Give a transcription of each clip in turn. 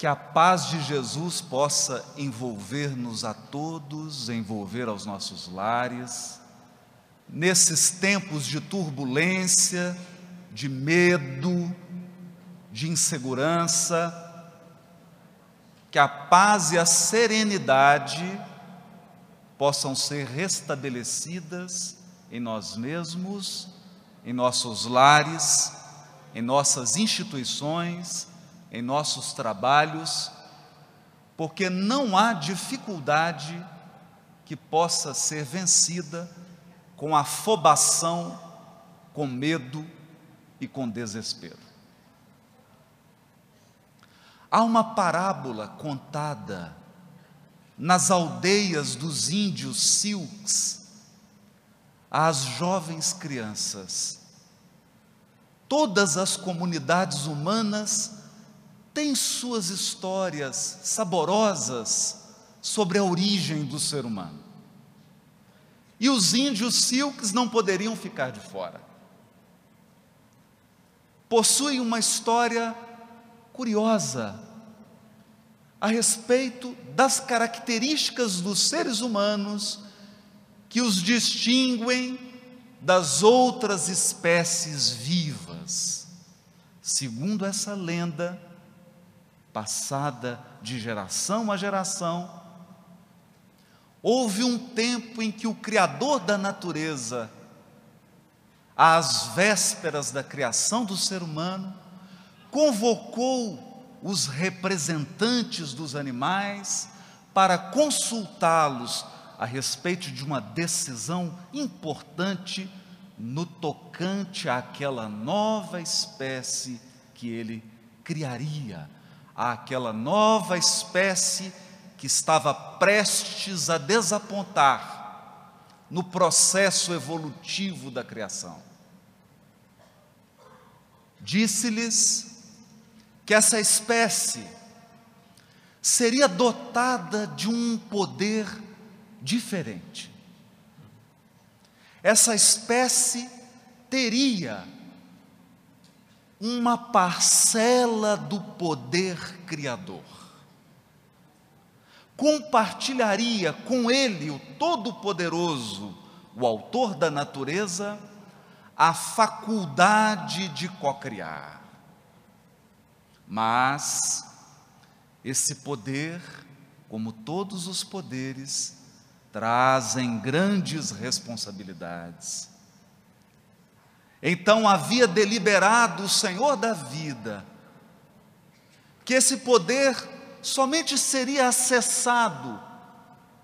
Que a paz de Jesus possa envolver-nos a todos, envolver aos nossos lares, nesses tempos de turbulência, de medo, de insegurança, que a paz e a serenidade possam ser restabelecidas em nós mesmos, em nossos lares, em nossas instituições, em nossos trabalhos, porque não há dificuldade que possa ser vencida com afobação, com medo e com desespero. Há uma parábola contada nas aldeias dos índios Silks às jovens crianças. Todas as comunidades humanas têm suas histórias saborosas sobre a origem do ser humano. E os índios Silks não poderiam ficar de fora. Possuem uma história curiosa a respeito das características dos seres humanos que os distinguem das outras espécies vivas. Segundo essa lenda, passada de geração a geração, houve um tempo em que o Criador da natureza, às vésperas da criação do ser humano, convocou os representantes dos animais para consultá-los a respeito de uma decisão importante no tocante àquela nova espécie que ele criaria, àquela nova espécie que estava prestes a desapontar no processo evolutivo da criação. Disse-lhes que essa espécie seria dotada de um poder diferente. Essa espécie teria uma parcela do poder criador. Compartilharia com ele, o Todo-Poderoso, o Autor da natureza, a faculdade de cocriar. Mas esse poder, como todos os poderes, trazem grandes responsabilidades. Então havia deliberado o Senhor da vida que esse poder somente seria acessado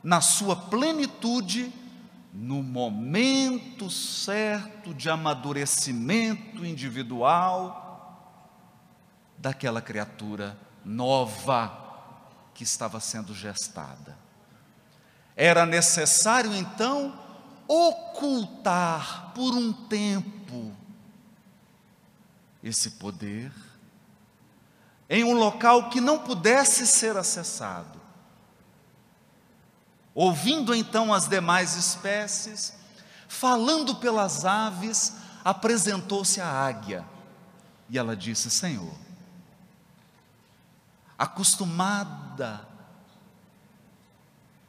na sua plenitude no momento certo de amadurecimento individual daquela criatura nova que estava sendo gestada. Era necessário então ocultar por um tempo esse poder em um local que não pudesse ser acessado. Ouvindo então as demais espécies, falando pelas aves, apresentou-se a águia e ela disse: Senhor, acostumada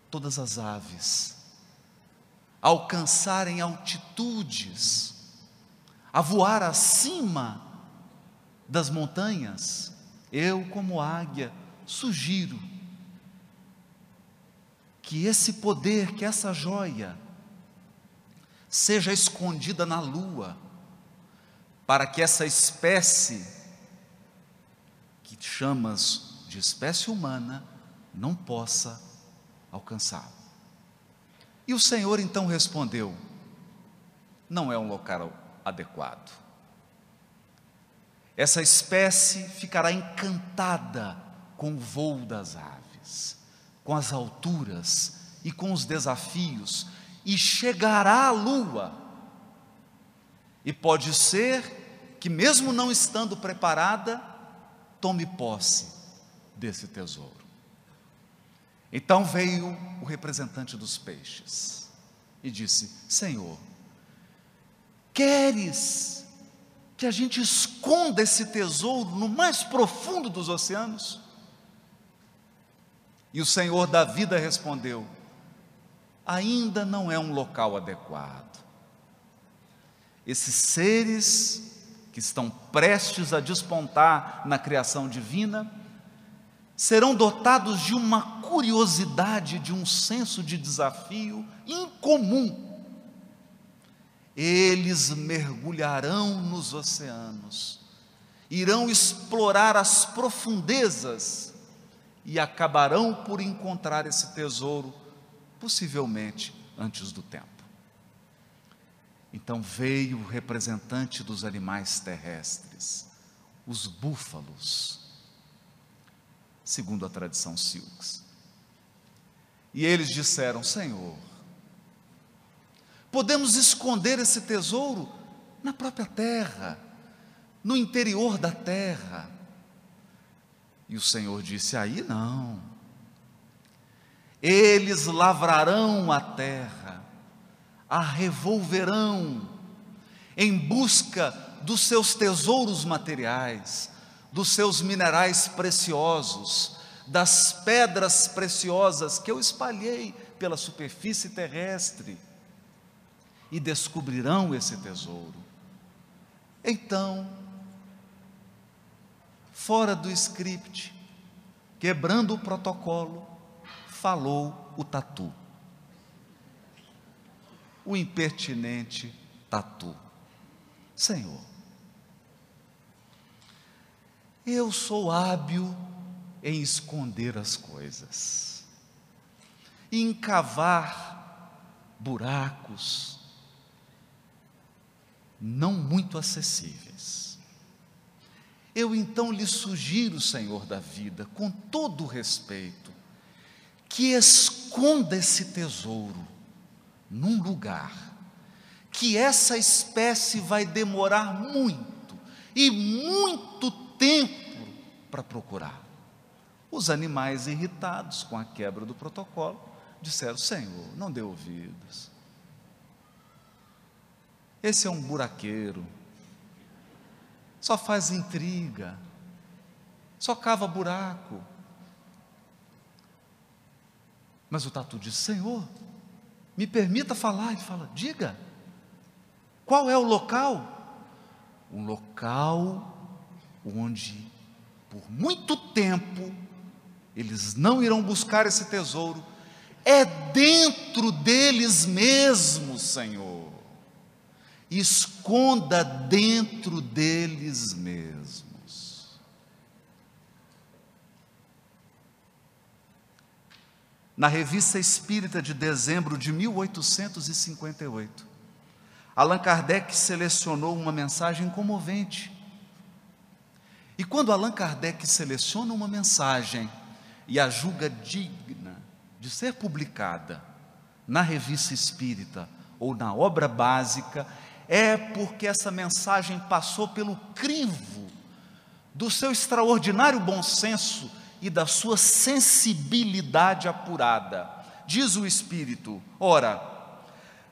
todas as aves a alcançarem altitudes, a voar acima das montanhas, eu, como águia, sugiro que esse poder, que essa joia, seja escondida na lua, para que essa espécie que chamas de espécie humana não possa alcançá-lo. E o Senhor então respondeu: não é um local adequado. Essa espécie ficará encantada com o voo das aves, com as alturas e com os desafios, e chegará à lua. E pode ser que, mesmo não estando preparada, tome posse desse tesouro. Então veio o representante dos peixes e disse: Senhor, queres que a gente esconda esse tesouro no mais profundo dos oceanos? E o Senhor da vida respondeu: ainda não é um local adequado. Esses seres que estão prestes a despontar na criação divina, serão dotados de uma curiosidade, de um senso de desafio incomum. Eles mergulharão nos oceanos, irão explorar as profundezas e acabarão por encontrar esse tesouro, possivelmente antes do tempo. Então veio o representante dos animais terrestres, os búfalos, segundo a tradição Silks. E eles disseram: Senhor, podemos esconder esse tesouro na própria terra, no interior da terra. E o Senhor disse: Aí não. Eles lavrarão a terra, a revolverão, em busca dos seus tesouros materiais, dos seus minerais preciosos, das pedras preciosas que eu espalhei pela superfície terrestre, e descobrirão esse tesouro. Então, fora do script, quebrando o protocolo, falou o tatu. O impertinente tatu. Senhor, eu sou hábil em esconder as coisas, em cavar buracos não muito acessíveis. Eu então lhe sugiro, Senhor da vida, com todo o respeito, que esconda esse tesouro num lugar que essa espécie vai demorar muito e muito tempo para procurar. Os animais irritados com a quebra do protocolo disseram: Senhor, não dê ouvidos. Esse é um buraqueiro, só faz intriga, só cava buraco. Mas o tatu diz: Senhor, me permita falar. Ele fala: Diga, qual é o local? Um local onde, por muito tempo, eles não irão buscar esse tesouro, é dentro deles mesmos, Senhor. Esconda dentro deles mesmos. Na Revista Espírita de dezembro de 1858, Allan Kardec selecionou uma mensagem comovente. E quando Allan Kardec seleciona uma mensagem, e a julga digna de ser publicada na revista espírita ou na obra básica, é porque essa mensagem passou pelo crivo do seu extraordinário bom senso e da sua sensibilidade apurada. Diz o Espírito: ora,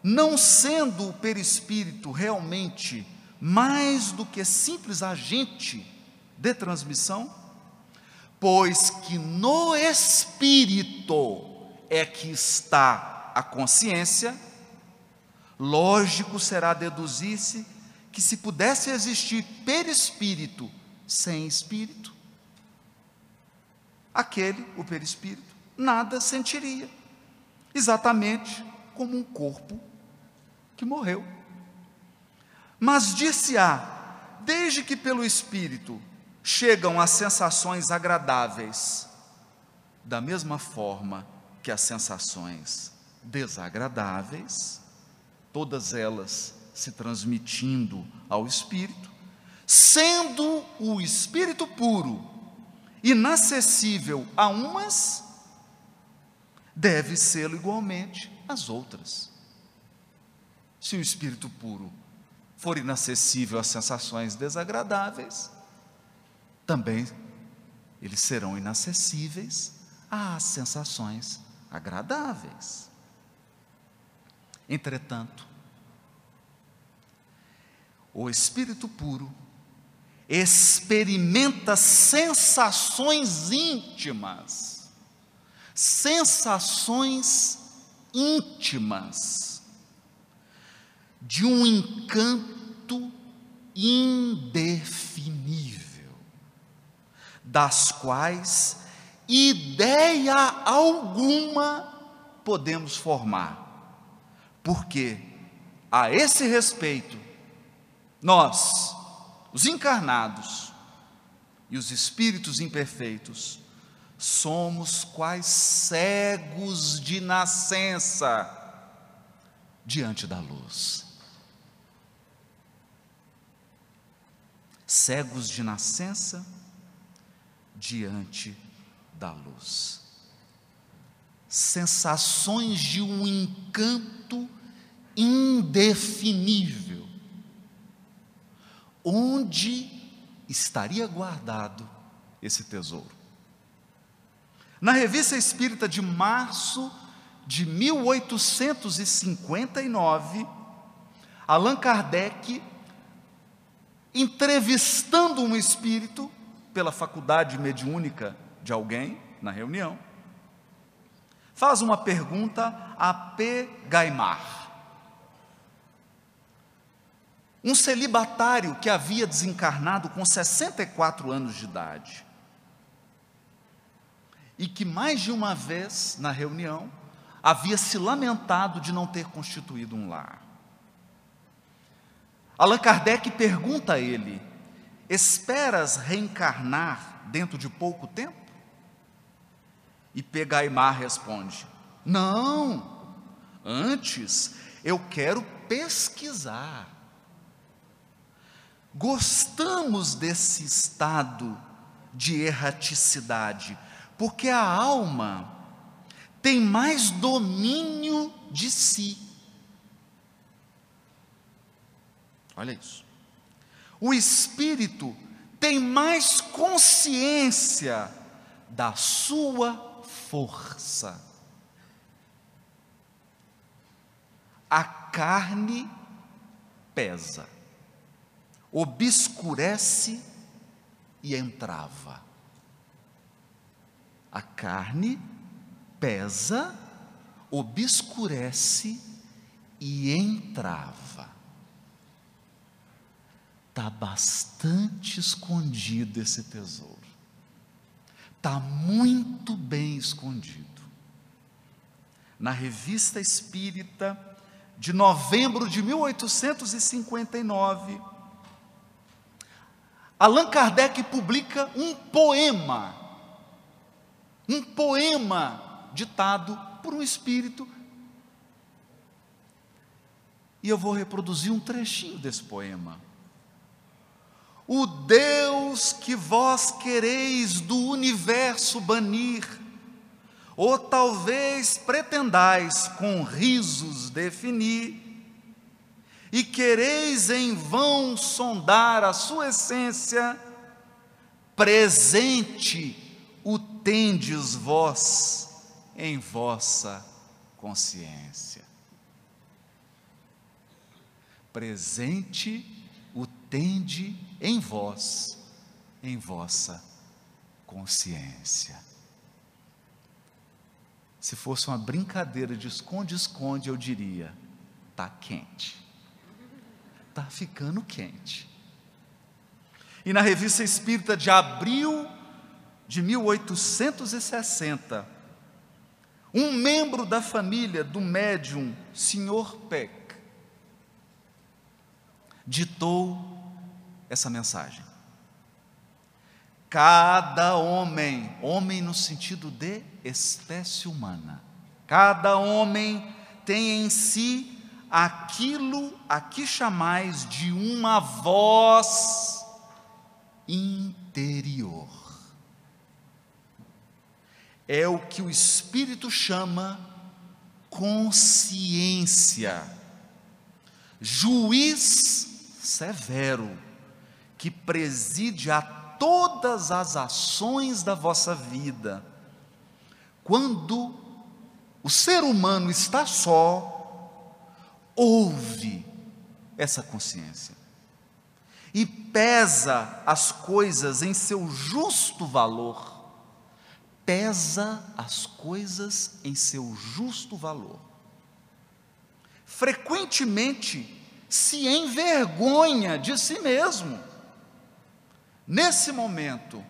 não sendo o perispírito realmente mais do que simples agente de transmissão, pois que no espírito é que está a consciência, lógico será deduzir-se que se pudesse existir perispírito sem espírito, aquele, o perispírito, nada sentiria, exatamente como um corpo que morreu. Mas dir-se-á, desde que pelo espírito chegam as sensações agradáveis, da mesma forma que as sensações desagradáveis, todas elas se transmitindo ao espírito, sendo o espírito puro inacessível a umas, deve ser igualmente às outras. Se o espírito puro for inacessível às sensações desagradáveis, também eles serão inacessíveis às sensações agradáveis. Entretanto, o espírito puro experimenta sensações íntimas sensações íntimas de um encanto indefinível, das quais ideia alguma podemos formar, porque a esse respeito, nós, os encarnados e os espíritos imperfeitos, somos quais cegos de nascença diante da luz. Cegos de nascença diante da luz. Sensações de um encanto indefinível. Onde estaria guardado esse tesouro? Na Revista Espírita de março de 1859, Allan Kardec, entrevistando um espírito pela faculdade mediúnica de alguém na reunião, faz uma pergunta a P. Gaimar. Um celibatário que havia desencarnado com 64 anos de idade e que mais de uma vez na reunião havia se lamentado de não ter constituído um lar. Allan Kardec pergunta a ele: Esperas reencarnar dentro de pouco tempo? E Pegaimar responde: Não, antes eu quero pesquisar. Gostamos desse estado de erraticidade, porque a alma tem mais domínio de si. Olha isso. O espírito tem mais consciência da sua força. A carne pesa, obscurece e entrava a carne pesa, obscurece e entrava. Está bastante escondido esse tesouro. Está muito bem escondido. Na revista espírita de novembro de 1859, Allan Kardec publica um poema um poema ditado por um espírito. E eu vou reproduzir um trechinho desse poema. O Deus que vós quereis do universo banir, ou talvez pretendais com risos definir, e quereis em vão sondar a sua essência, presente o tendes vós em vossa consciência. Presente o tende em vós, em vossa consciência. Se fosse uma brincadeira de esconde-esconde, eu diria: está quente, está ficando quente. E na revista Espírita de abril de 1860, um membro da família do médium Sr. Peck ditou essa mensagem. Cada homem, homem no sentido de espécie humana, cada homem tem em si aquilo a que chamais de uma voz interior é o que o Espírito chama consciência, juiz severo, que preside a todas as ações da vossa vida. Quando o ser humano está só, ouve essa consciência e pesa as coisas em seu justo valor pesa as coisas em seu justo valor. Frequentemente se envergonha de si mesmo. Nesse momento,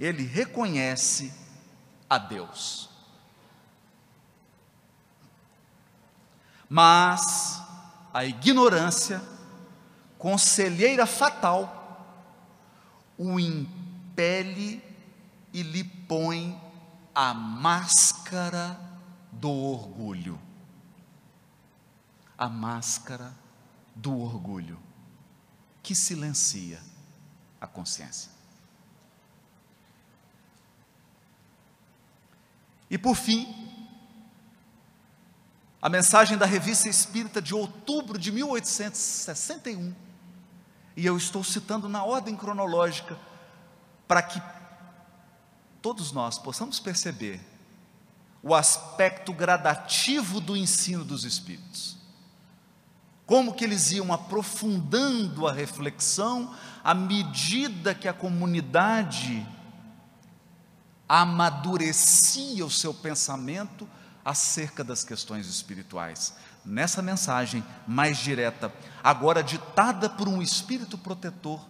ele reconhece a Deus. Mas a ignorância, conselheira fatal, o impele e lhe põe a máscara do orgulho. A máscara do orgulho que silencia a consciência. E por fim, a mensagem da Revista Espírita de outubro de 1861, e eu estou citando na ordem cronológica, para que todos nós possamos perceber o aspecto gradativo do ensino dos Espíritos. Como que eles iam aprofundando a reflexão à medida que a comunidade amadurecia o seu pensamento acerca das questões espirituais. Nessa mensagem mais direta, agora ditada por um espírito protetor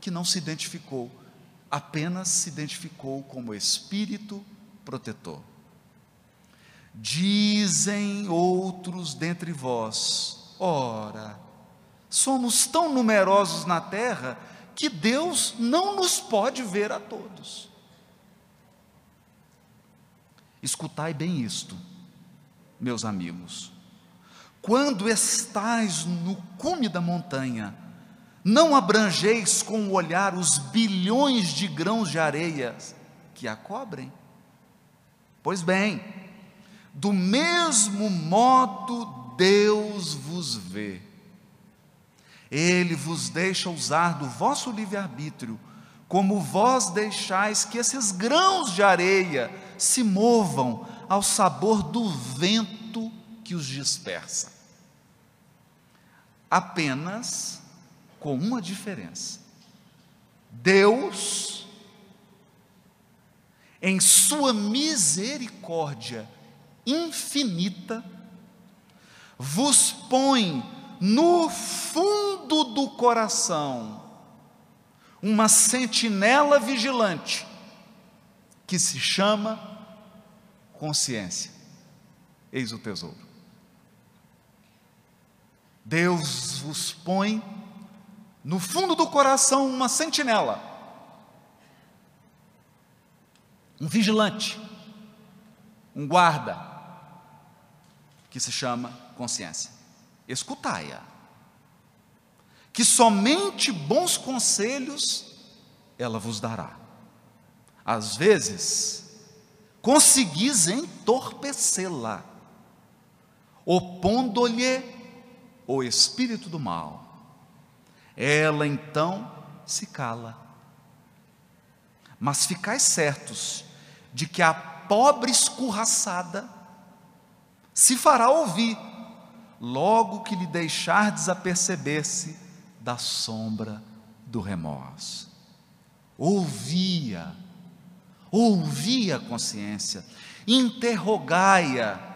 que não se identificou, apenas se identificou como espírito protetor. Dizem outros dentre vós, ora, somos tão numerosos na terra que Deus não nos pode ver a todos. Escutai bem isto meus amigos. Quando estais no cume da montanha, não abrangeis com o olhar os bilhões de grãos de areia que a cobrem? Pois bem, do mesmo modo Deus vos vê. Ele vos deixa usar do vosso livre-arbítrio, como vós deixais que esses grãos de areia se movam ao sabor do vento que os dispersa. Apenas com uma diferença: Deus, em Sua misericórdia infinita, vos põe no fundo do coração uma sentinela vigilante que se chama consciência. Eis o tesouro. Deus vos põe no fundo do coração uma sentinela, um vigilante, um guarda, que se chama consciência. Escutai-a, que somente bons conselhos ela vos dará. Às vezes, conseguis entorpecê-la, opondo-lhe o espírito do mal. Ela então se cala. Mas ficais certos de que a pobre escorraçada se fará ouvir, logo que lhe deixar desaperceber-se da sombra do remorso. Ouvia ouvi a consciência, interrogai-a,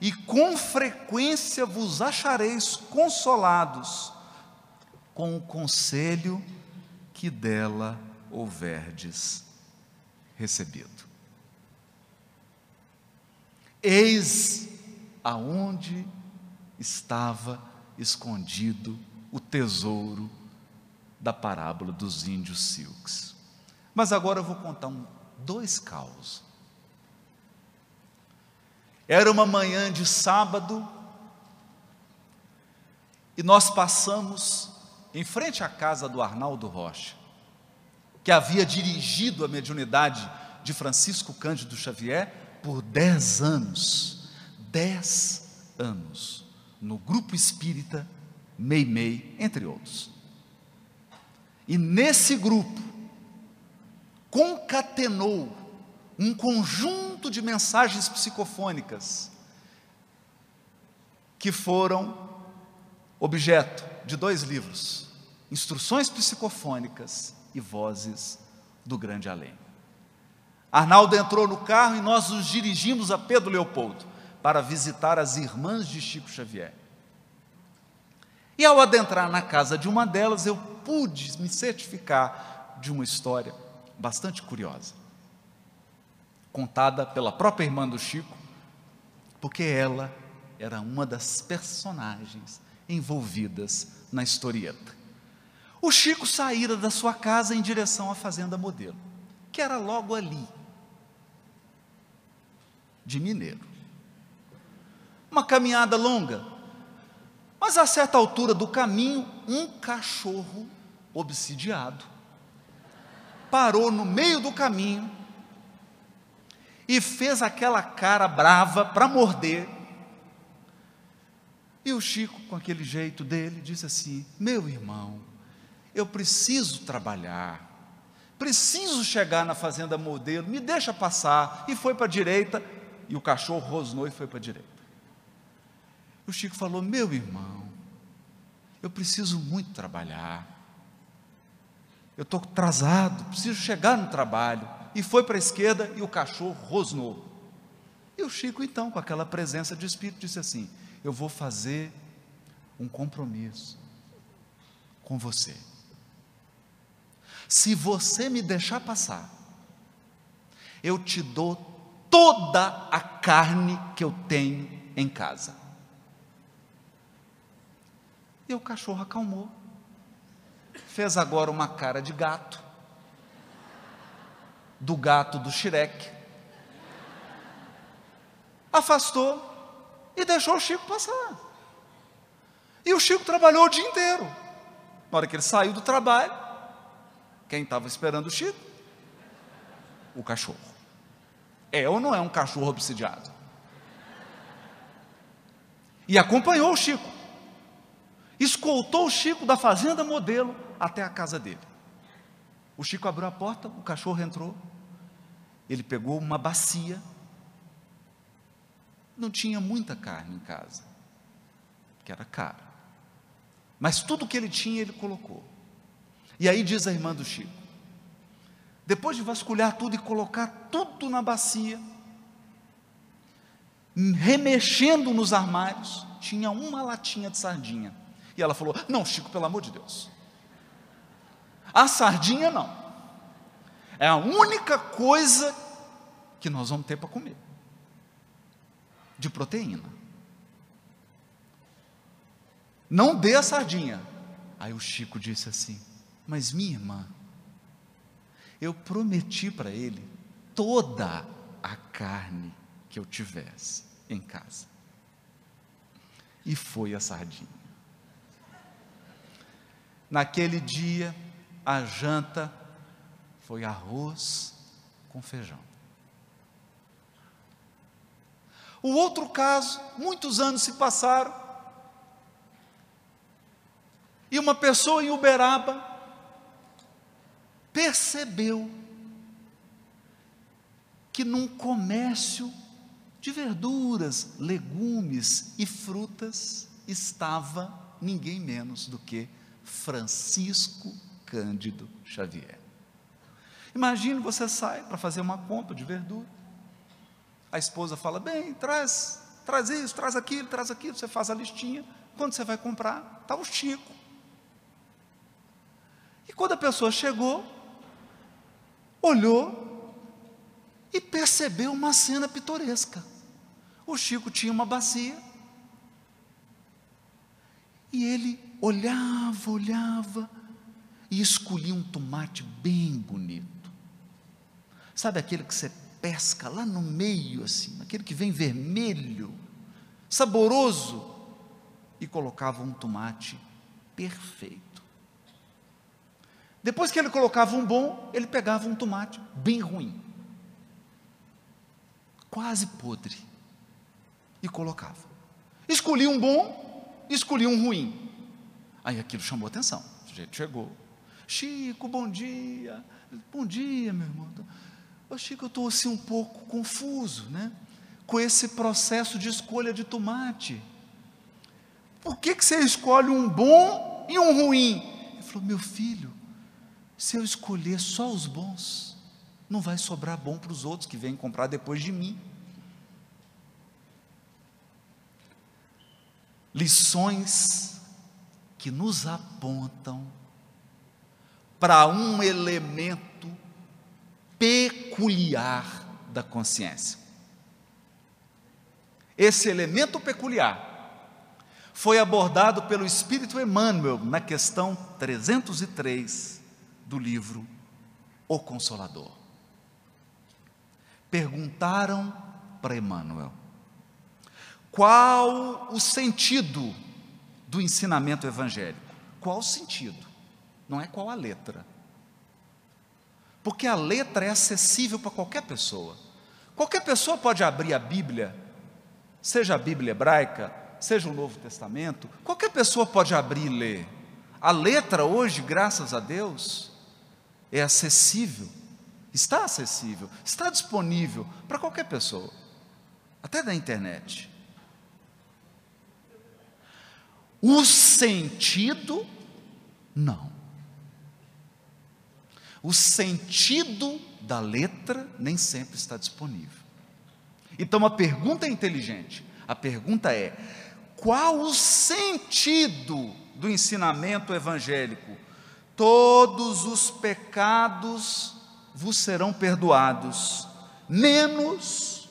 e com frequência vos achareis consolados com o conselho que dela houverdes recebido. Eis aonde estava escondido o tesouro da parábola dos índios silks. Mas agora eu vou contar um dois caos. Era uma manhã de sábado e nós passamos em frente à casa do Arnaldo Rocha, que havia dirigido a mediunidade de Francisco Cândido Xavier por dez anos. Dez anos. No grupo espírita Meimei, entre outros. E nesse grupo, concatenou um conjunto de mensagens psicofônicas que foram objeto de dois livros: Instruções Psicofônicas e Vozes do Grande Além. Arnaldo entrou no carro e nós nos dirigimos a Pedro Leopoldo para visitar as irmãs de Chico Xavier. E ao adentrar na casa de uma delas, eu pude me certificar de uma história bastante curiosa, contada pela própria irmã do Chico, porque ela era uma das personagens envolvidas na historieta. O Chico saíra da sua casa em direção à fazenda modelo, que era logo ali, de Mineiro. Uma caminhada longa, mas a certa altura do caminho, um cachorro obsidiado parou no meio do caminho e fez aquela cara brava para morder. E o Chico, com aquele jeito dele, disse assim: Meu irmão, eu preciso trabalhar, preciso chegar na fazenda modelo, me deixa passar. E foi para a direita, e o cachorro rosnou e foi para a direita. O Chico falou: Meu irmão, eu preciso muito trabalhar. Eu estou atrasado, preciso chegar no trabalho. E foi para a esquerda e o cachorro rosnou. E o Chico, então, com aquela presença de espírito, disse assim: Eu vou fazer um compromisso com você. Se você me deixar passar, eu te dou toda a carne que eu tenho em casa. E o cachorro acalmou. Fez agora uma cara de gato, do gato do Shrek. Afastou e deixou o Chico passar. E o Chico trabalhou o dia inteiro. Na hora que ele saiu do trabalho, quem estava esperando o Chico? O cachorro. É ou não é um cachorro obsidiado? E acompanhou o Chico. Escoltou o Chico da fazenda modelo até a casa dele. O Chico abriu a porta, o cachorro entrou. Ele pegou uma bacia. Não tinha muita carne em casa, que era caro. Mas tudo que ele tinha, ele colocou. E aí diz a irmã do Chico: depois de vasculhar tudo e colocar tudo na bacia, remexendo nos armários, tinha uma latinha de sardinha. E ela falou: Não, Chico, pelo amor de Deus. A sardinha não. É a única coisa que nós vamos ter para comer de proteína. Não dê a sardinha. Aí o Chico disse assim: Mas minha irmã, eu prometi para ele toda a carne que eu tivesse em casa. E foi a sardinha. Naquele dia, a janta foi arroz com feijão. O outro caso, muitos anos se passaram, e uma pessoa em Uberaba percebeu que num comércio de verduras, legumes e frutas estava ninguém menos do que Francisco Cândido Xavier. Imagine você sai para fazer uma compra de verdura. A esposa fala: "Bem, traz, traz isso, traz aquilo, traz aquilo". Você faz a listinha. Quando você vai comprar, está o Chico. E quando a pessoa chegou, olhou e percebeu uma cena pitoresca. O Chico tinha uma bacia e ele olhava, olhava e escolhia um tomate bem bonito. Sabe aquele que você pesca lá no meio, assim, aquele que vem vermelho, saboroso, e colocava um tomate perfeito. Depois que ele colocava um bom, ele pegava um tomate bem ruim, quase podre, e colocava. Escolhia um bom, escolhia um ruim. Aí aquilo chamou atenção. O sujeito chegou. Chico, bom dia. Bom dia, meu irmão. Ô, Chico, eu estou assim um pouco confuso, né? Com esse processo de escolha de tomate. Por que, que você escolhe um bom e um ruim? Ele falou, meu filho, se eu escolher só os bons, não vai sobrar bom para os outros que vêm comprar depois de mim. Lições que nos apontam para um elemento peculiar da consciência. Esse elemento peculiar foi abordado pelo Espírito Emmanuel na questão 303 do livro O Consolador. Perguntaram para Emmanuel: qual o sentido do ensinamento evangélico? Qual o sentido? Não é qual a letra. Porque a letra é acessível para qualquer pessoa. Qualquer pessoa pode abrir a Bíblia, seja a Bíblia hebraica, seja o Novo Testamento, qualquer pessoa pode abrir e ler. A letra hoje, graças a Deus, é acessível, está acessível, está disponível para qualquer pessoa, até da internet. O sentido, não. O sentido da letra nem sempre está disponível. Então a pergunta é inteligente. A pergunta é: qual o sentido do ensinamento evangélico? Todos os pecados vos serão perdoados, menos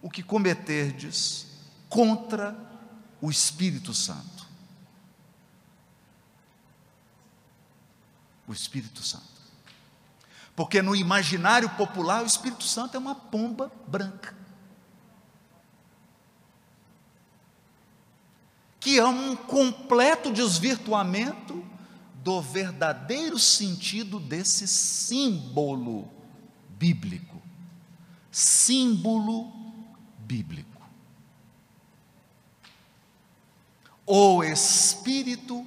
o que cometerdes contra o Espírito Santo. O Espírito Santo. Porque no imaginário popular, o Espírito Santo é uma pomba branca. que é um completo desvirtuamento do verdadeiro sentido desse símbolo bíblico. Símbolo bíblico. O Espírito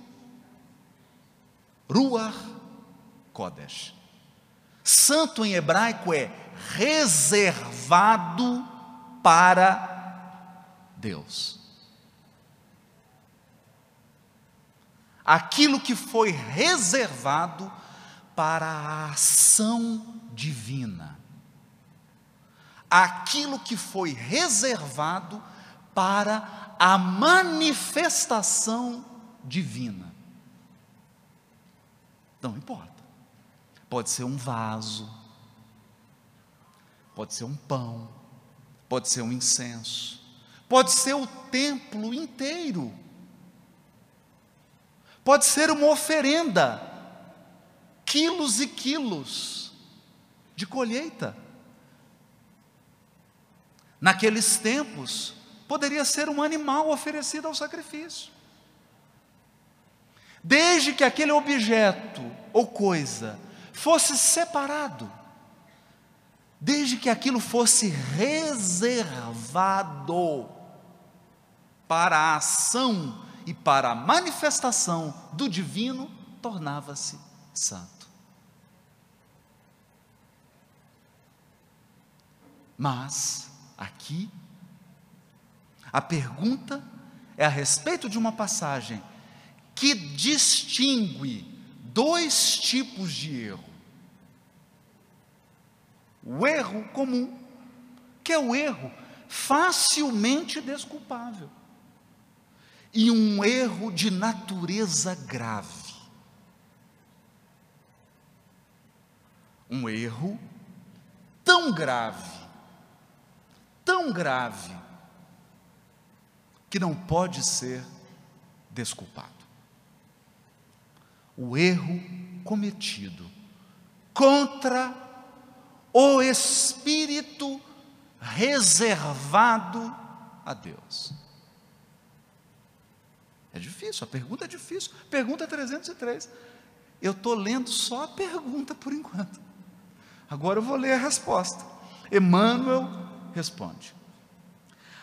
Ruach Kodesh. Santo em hebraico é reservado para Deus. aquilo que foi reservado para a ação divina, aquilo que foi reservado para a manifestação divina. Não importa. Pode ser um vaso, pode ser um pão, pode ser um incenso, pode ser o templo inteiro pode ser uma oferenda, quilos e quilos de colheita. Naqueles tempos, poderia ser um animal oferecido ao sacrifício. Desde que aquele objeto ou coisa fosse separado, desde que aquilo fosse reservado para a ação e para a manifestação do divino, tornava-se santo. Mas, aqui, a pergunta é a respeito de uma passagem que distingue dois tipos de erro. O erro comum, que é o erro facilmente desculpável e um erro de natureza grave. Um erro tão grave, tão grave, que não pode ser desculpado. O erro cometido contra o espírito reservado a Deus. É difícil, a pergunta é difícil. Pergunta 303. Eu estou lendo só a pergunta por enquanto. Agora eu vou ler a resposta. Emmanuel responde: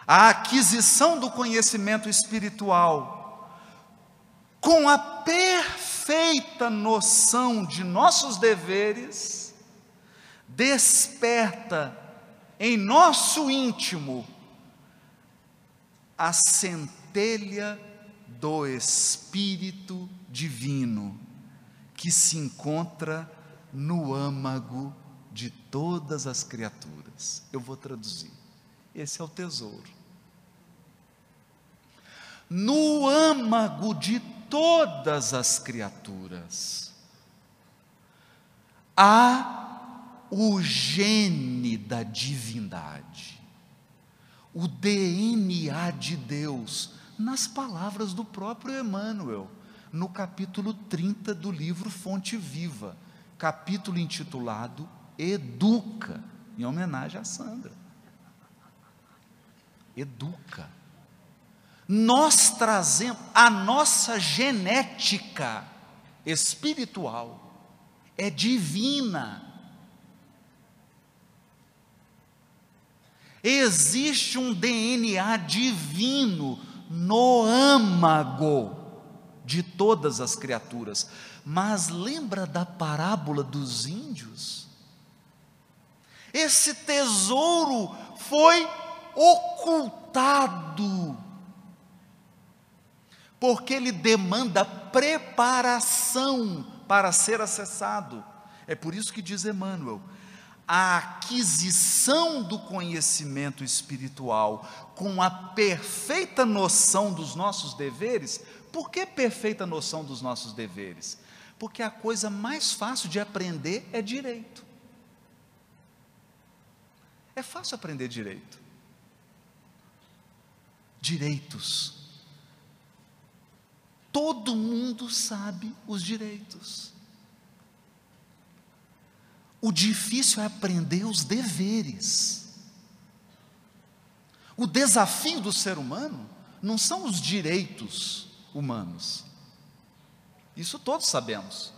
A aquisição do conhecimento espiritual com a perfeita noção de nossos deveres desperta em nosso íntimo a centelha do Espírito Divino que se encontra no âmago de todas as criaturas. Eu vou traduzir. Esse é o tesouro. No âmago de todas as criaturas, há o gene da divindade, o DNA de Deus, nas palavras do próprio Emmanuel, no capítulo 30 do livro Fonte Viva, capítulo intitulado Educa, em homenagem a Sandra. Educa. Nós trazemos a nossa genética espiritual é divina. Existe um DNA divino no âmago de todas as criaturas. Mas lembra da parábola dos índios? Esse tesouro foi ocultado, porque ele demanda preparação para ser acessado. É por isso que diz Emmanuel: a aquisição do conhecimento espiritual com a perfeita noção dos nossos deveres. Por que perfeita noção dos nossos deveres? Porque a coisa mais fácil de aprender é direito. É fácil aprender direito. Direitos. Todo mundo sabe os direitos. O difícil é aprender os deveres. O desafio do ser humano não são os direitos humanos. Isso todos sabemos.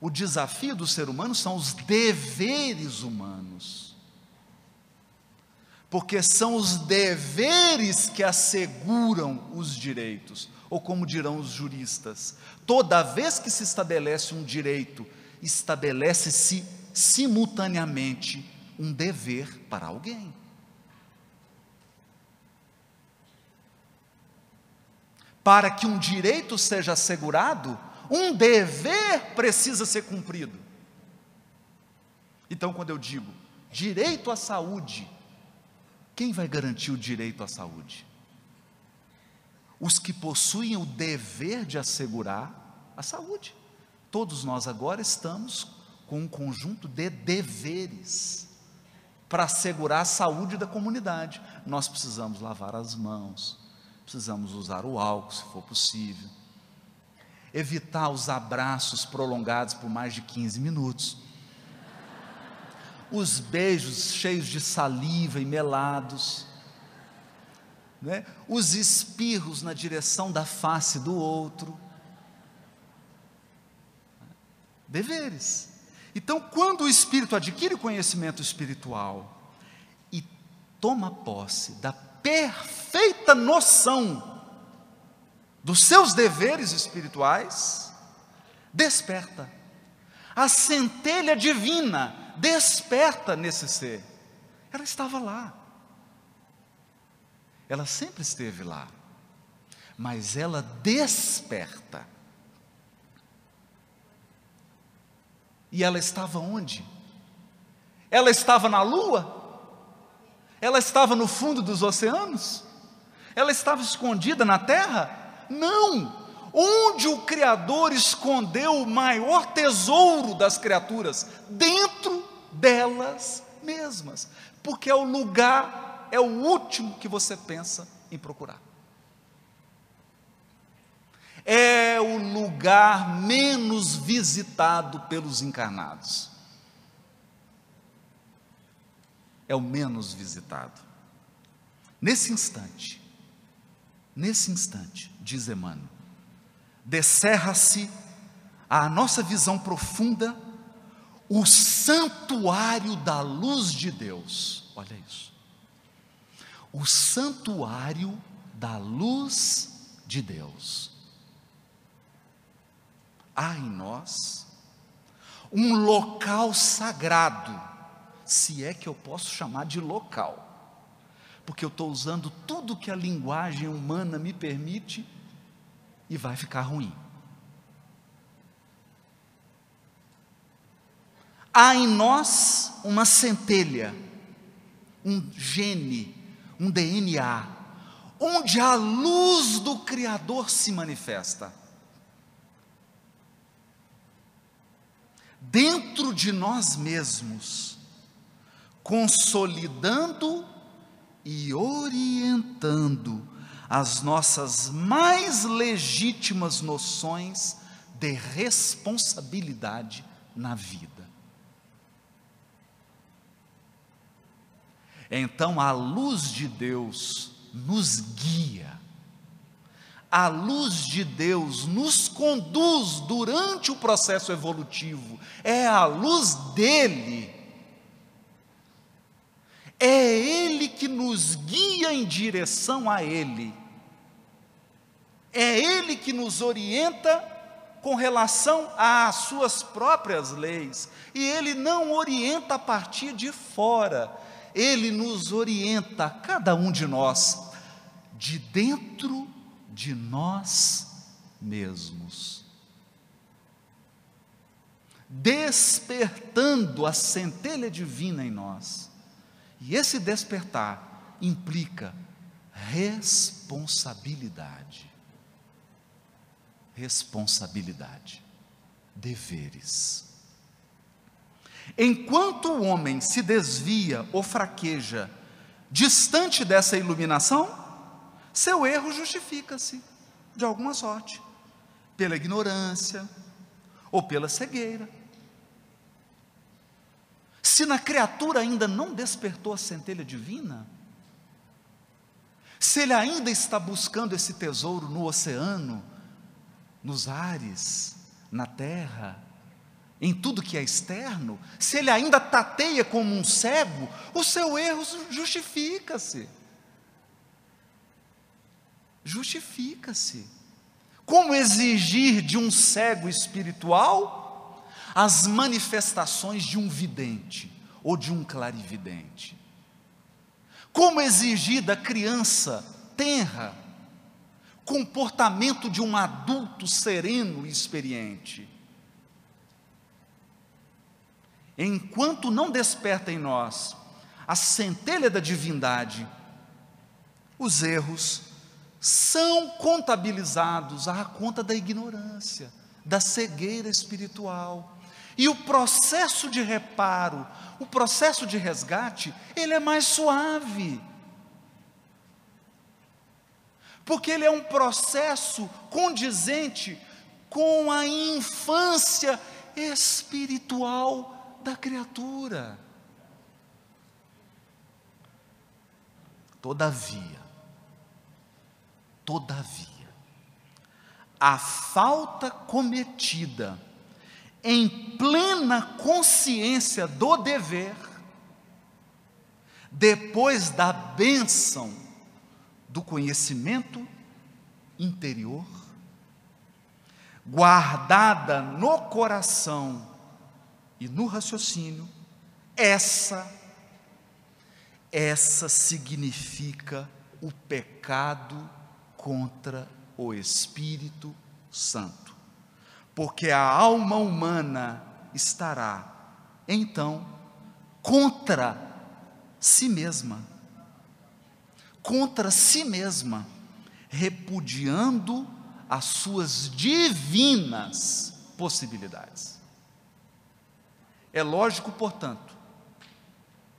O desafio do ser humano são os deveres humanos. Porque são os deveres que asseguram os direitos, ou como dirão os juristas, toda vez que se estabelece um direito, estabelece-se simultaneamente um dever para alguém. Para que um direito seja assegurado, um dever precisa ser cumprido. Então, quando eu digo direito à saúde, quem vai garantir o direito à saúde? Os que possuem o dever de assegurar a saúde. Todos nós agora estamos com um conjunto de deveres para assegurar a saúde da comunidade. Nós precisamos lavar as mãos, precisamos usar o álcool, se for possível, evitar os abraços prolongados por mais de 15 minutos, os beijos cheios de saliva e melados, né? os espirros na direção da face do outro. Deveres. Então, quando o espírito adquire conhecimento espiritual e toma posse da perfeita noção dos seus deveres espirituais, desperta. A centelha divina desperta nesse ser. Ela estava lá. Ela sempre esteve lá. Mas ela desperta E ela estava onde? Ela estava na lua? Ela estava no fundo dos oceanos? Ela estava escondida na terra? Não! Onde o Criador escondeu o maior tesouro das criaturas? Dentro delas mesmas. Porque é o lugar, é o último que você pensa em procurar é o lugar menos visitado pelos encarnados. É o menos visitado. Nesse instante, nesse instante, diz Emmanuel, descerra-se à nossa visão profunda o santuário da luz de Deus. Olha isso. O santuário da luz de Deus há em nós um local sagrado, se é que eu posso chamar de local, porque eu estou usando tudo que a linguagem humana me permite e vai ficar ruim. há em nós uma centelha, um gene, um DNA, onde a luz do Criador se manifesta. Dentro de nós mesmos, consolidando e orientando as nossas mais legítimas noções de responsabilidade na vida. Então a luz de Deus nos guia, a luz de Deus nos conduz durante o processo evolutivo, é a luz dele. É Ele que nos guia em direção a Ele. É Ele que nos orienta com relação às suas próprias leis. E Ele não orienta a partir de fora, Ele nos orienta, cada um de nós, de dentro de nós mesmos. Despertando a centelha divina em nós. E esse despertar implica responsabilidade. Responsabilidade. Deveres. Enquanto o homem se desvia ou fraqueja distante dessa iluminação, seu erro justifica-se de alguma sorte, pela ignorância ou pela cegueira. Se na criatura ainda não despertou a centelha divina, se ele ainda está buscando esse tesouro no oceano, nos ares, na terra, em tudo que é externo, se ele ainda tateia como um cego, o seu erro justifica-se justifica-se. Como exigir de um cego espiritual as manifestações de um vidente ou de um clarividente? Como exigir da criança tenra comportamento de um adulto sereno e experiente? Enquanto não desperta em nós a centelha da divindade, os erros são contabilizados à conta da ignorância, da cegueira espiritual. E o processo de reparo, o processo de resgate, ele é mais suave. Porque ele é um processo condizente com a infância espiritual da criatura. Todavia, Todavia, a falta cometida em plena consciência do dever, depois da bênção do conhecimento interior, guardada no coração e no raciocínio, essa, essa significa o pecado contra o Espírito Santo, porque a alma humana estará, então, contra si mesma, contra si mesma, repudiando as suas divinas possibilidades. É lógico, portanto,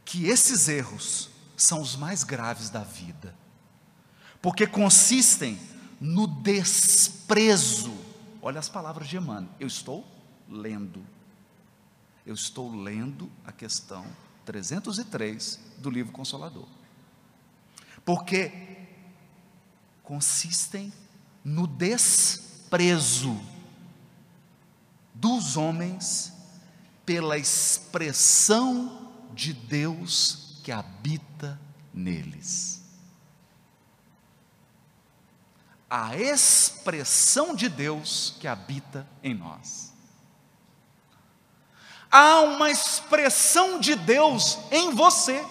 que esses erros são os mais graves da vida porque consistem no desprezo. Olha as palavras de Emmanuel. Eu estou lendo. Eu estou lendo a questão 303 do livro Consolador. Porque consistem no desprezo dos homens pela expressão de Deus que habita neles. a expressão de Deus que habita em nós. Há uma expressão de Deus em você.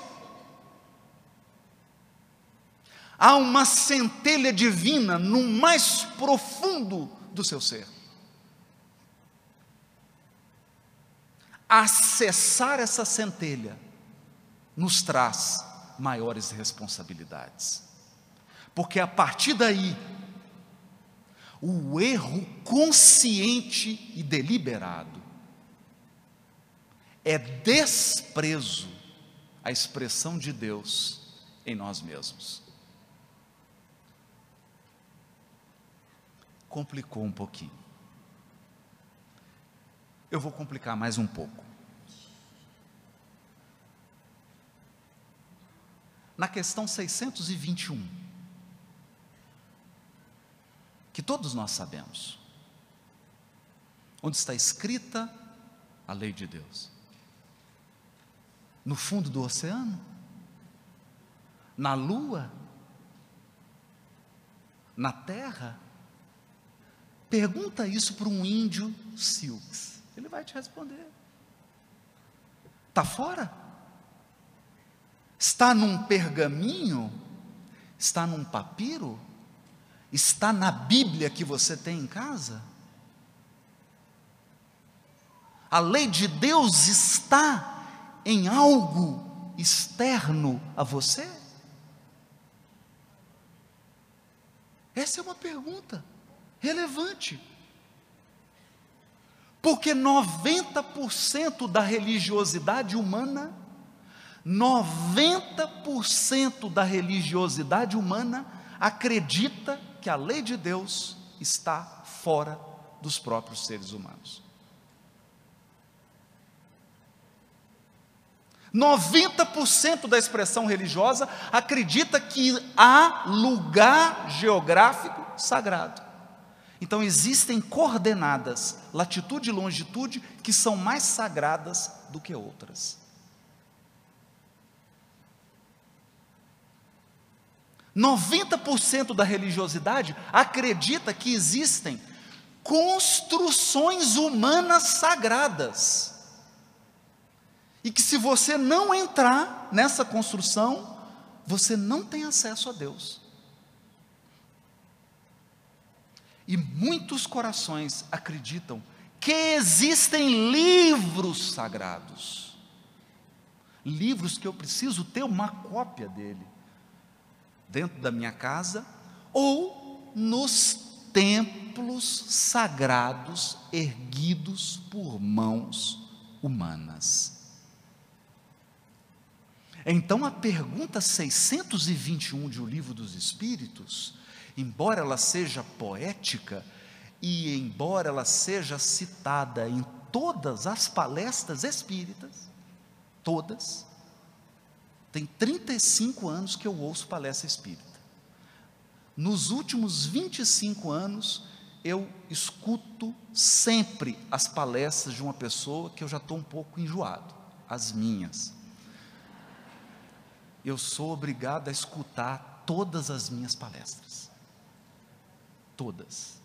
Há uma centelha divina no mais profundo do seu ser. Acessar essa centelha nos traz maiores responsabilidades. Porque a partir daí, o erro consciente e deliberado é desprezo à expressão de Deus em nós mesmos. Complicou um pouquinho. Eu vou complicar mais um pouco. Na questão 621, que todos nós sabemos, onde está escrita a lei de Deus? No fundo do oceano? Na lua? Na terra? Pergunta isso para um índio Silks. Ele vai te responder. Está fora? Está num pergaminho? Está num papiro? Está na Bíblia que você tem em casa? A lei de Deus está em algo externo a você? Essa é uma pergunta relevante. Porque 90% da religiosidade humana, 90% da religiosidade humana acredita que a lei de Deus está fora dos próprios seres humanos. 90% da expressão religiosa acredita que há lugar geográfico sagrado. Então existem coordenadas, latitude e longitude, que são mais sagradas do que outras. Noventa por cento da religiosidade acredita que existem construções humanas sagradas. E que se você não entrar nessa construção, você não tem acesso a Deus. E muitos corações acreditam que existem livros sagrados, livros que eu preciso ter uma cópia dele, dentro da minha casa ou nos templos sagrados erguidos por mãos humanas. Então a pergunta 621 de O Livro dos Espíritos embora ela seja poética e embora ela seja citada em todas as palestras espíritas, todas, tem 35 anos que eu ouço palestra espírita. Nos últimos 25 anos, eu escuto sempre as palestras de uma pessoa que eu já estou um pouco enjoado, as minhas. Eu sou obrigado a escutar todas as minhas palestras. Todas.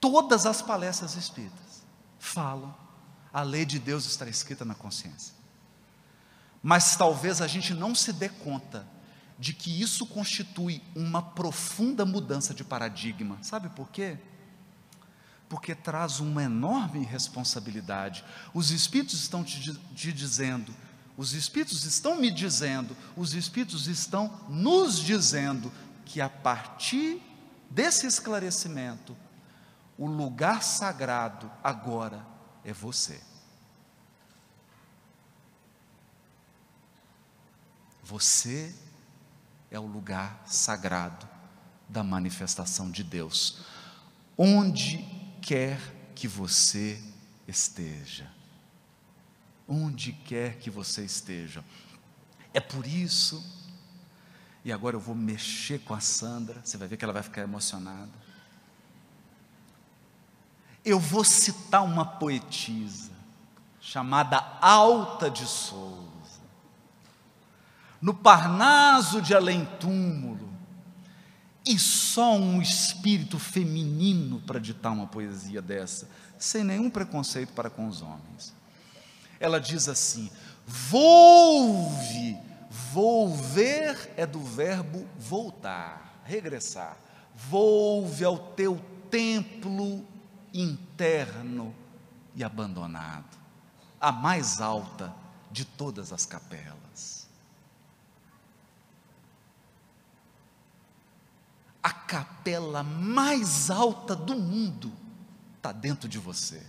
Todas as palestras espíritas falam, a lei de Deus está escrita na consciência. Mas talvez a gente não se dê conta de que isso constitui uma profunda mudança de paradigma. Sabe por quê? Porque traz uma enorme responsabilidade. Os espíritos estão te, te dizendo, os Espíritos estão me dizendo, os Espíritos estão nos dizendo que a partir desse esclarecimento, o lugar sagrado agora é você. Você é o lugar sagrado da manifestação de Deus, onde quer que você esteja onde quer que você esteja. É por isso, e agora eu vou mexer com a Sandra, você vai ver que ela vai ficar emocionada. Eu vou citar uma poetisa chamada Alta de Souza. No Parnaso de Além Túmulo, e só um espírito feminino para ditar uma poesia dessa, sem nenhum preconceito para com os homens ela diz assim: volve, volver é do verbo voltar, regressar. Volve ao teu templo interno e abandonado, a mais alta de todas as capelas. A capela mais alta do mundo está dentro de você.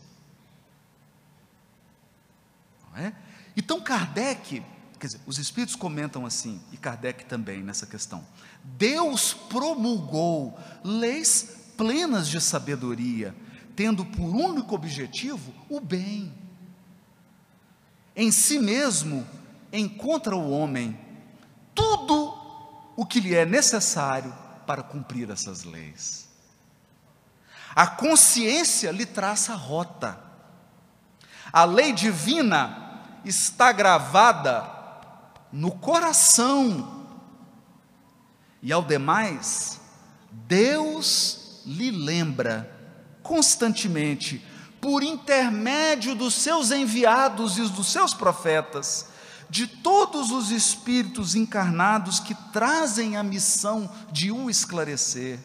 Não é? Então Kardec, quer dizer, os espíritos comentam assim, e Kardec também nessa questão. Deus promulgou leis plenas de sabedoria, tendo por único objetivo o bem. Em si mesmo encontra o homem tudo o que lhe é necessário para cumprir essas leis. A consciência lhe traça a rota. A lei divina está gravada no coração. E ao demais, Deus lhe lembra constantemente, por intermédio dos seus enviados e dos seus profetas, de todos os espíritos encarnados que trazem a missão de o esclarecer,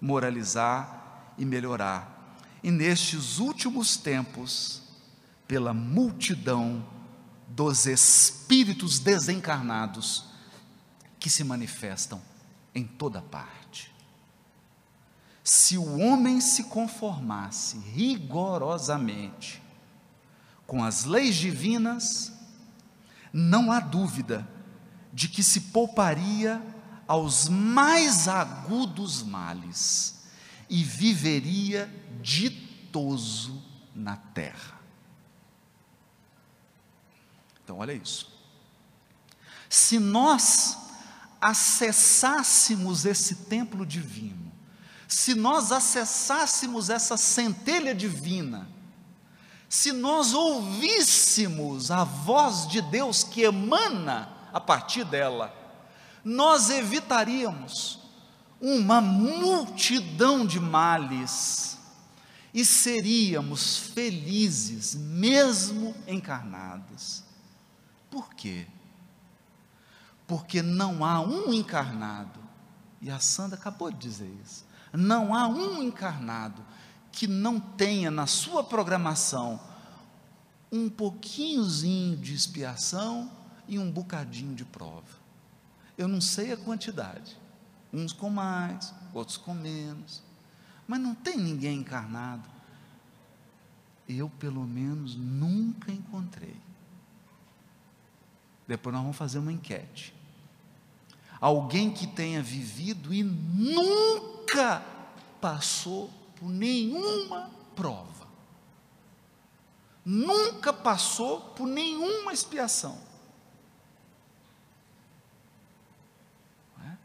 moralizar e melhorar. E nestes últimos tempos, pela multidão dos espíritos desencarnados que se manifestam em toda parte. Se o homem se conformasse rigorosamente com as leis divinas, não há dúvida de que se pouparia aos mais agudos males e viveria ditoso na terra. Então, olha isso. Se nós acessássemos esse templo divino, se nós acessássemos essa centelha divina, se nós ouvíssemos a voz de Deus que emana a partir dela, nós evitaríamos uma multidão de males e seríamos felizes, mesmo encarnados. Por quê? Porque não há um encarnado, e a Sandra acabou de dizer isso, não há um encarnado que não tenha na sua programação um pouquinhozinho de expiação e um bocadinho de prova. Eu não sei a quantidade, uns com mais, outros com menos, mas não tem ninguém encarnado. Eu, pelo menos, nunca encontrei. Depois nós vamos fazer uma enquete. Alguém que tenha vivido e nunca passou por nenhuma prova. Nunca passou por nenhuma expiação. É?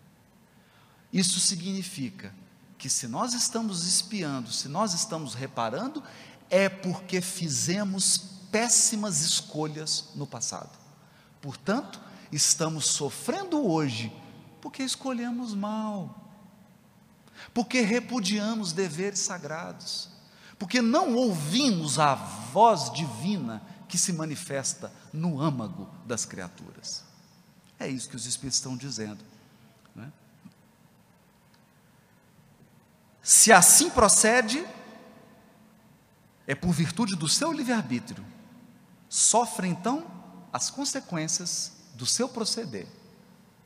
Isso significa que se nós estamos espiando, se nós estamos reparando, é porque fizemos péssimas escolhas no passado. Portanto, estamos sofrendo hoje porque escolhemos mal porque repudiamos deveres sagrados, porque não ouvimos a voz divina que se manifesta no âmago das criaturas. É isso que os Espíritos estão dizendo. Né? Se assim procede, é por virtude do seu livre-arbítrio. Sofre então as consequências do seu proceder.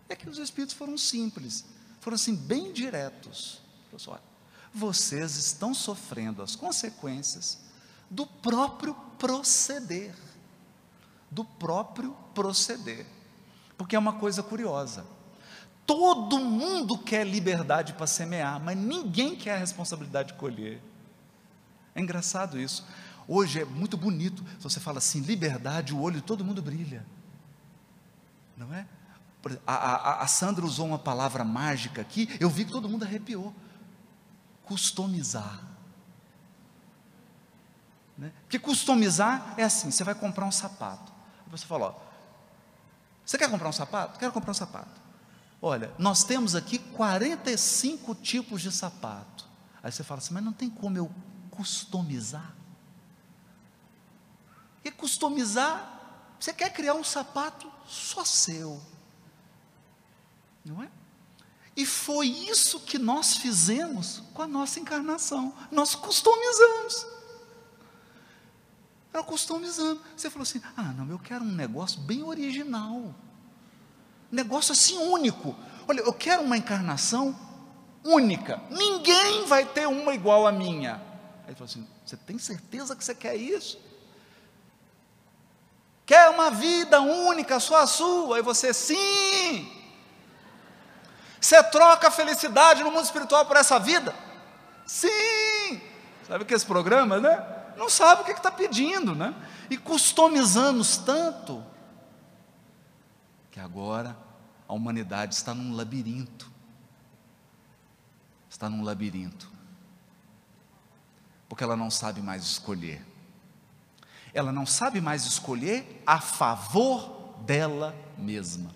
É que os Espíritos foram simples, foram assim, bem diretos. Olha, vocês estão sofrendo as consequências do próprio proceder. Do próprio proceder. Porque é uma coisa curiosa. Todo mundo quer liberdade para semear, mas ninguém quer a responsabilidade de colher. É engraçado isso. Hoje é muito bonito. Se você fala assim, liberdade, o olho de todo mundo brilha. Não é? A, a, a Sandra usou uma palavra mágica aqui, eu vi que todo mundo arrepiou customizar. Né? Porque customizar é assim: você vai comprar um sapato. Você fala: ó, você quer comprar um sapato? Quero comprar um sapato. Olha, nós temos aqui 45 tipos de sapato. Aí você fala assim: mas não tem como eu customizar? E customizar, você quer criar um sapato só seu, não é? E foi isso que nós fizemos com a nossa encarnação. Nós customizamos. Nós customizamos. Você falou assim: ah, não, eu quero um negócio bem original. Negócio assim único. Olha, eu quero uma encarnação única. Ninguém vai ter uma igual a minha. Aí ele falou assim: você tem certeza que você quer isso? Quer uma vida única, só a sua? Aí você, sim. Você troca a felicidade no mundo espiritual por essa vida? Sim! Sabe que esse programa, né? Não sabe o que está pedindo, né? E customizamos tanto que agora a humanidade está num labirinto. Está num labirinto. Porque ela não sabe mais escolher. Ela não sabe mais escolher a favor dela mesma.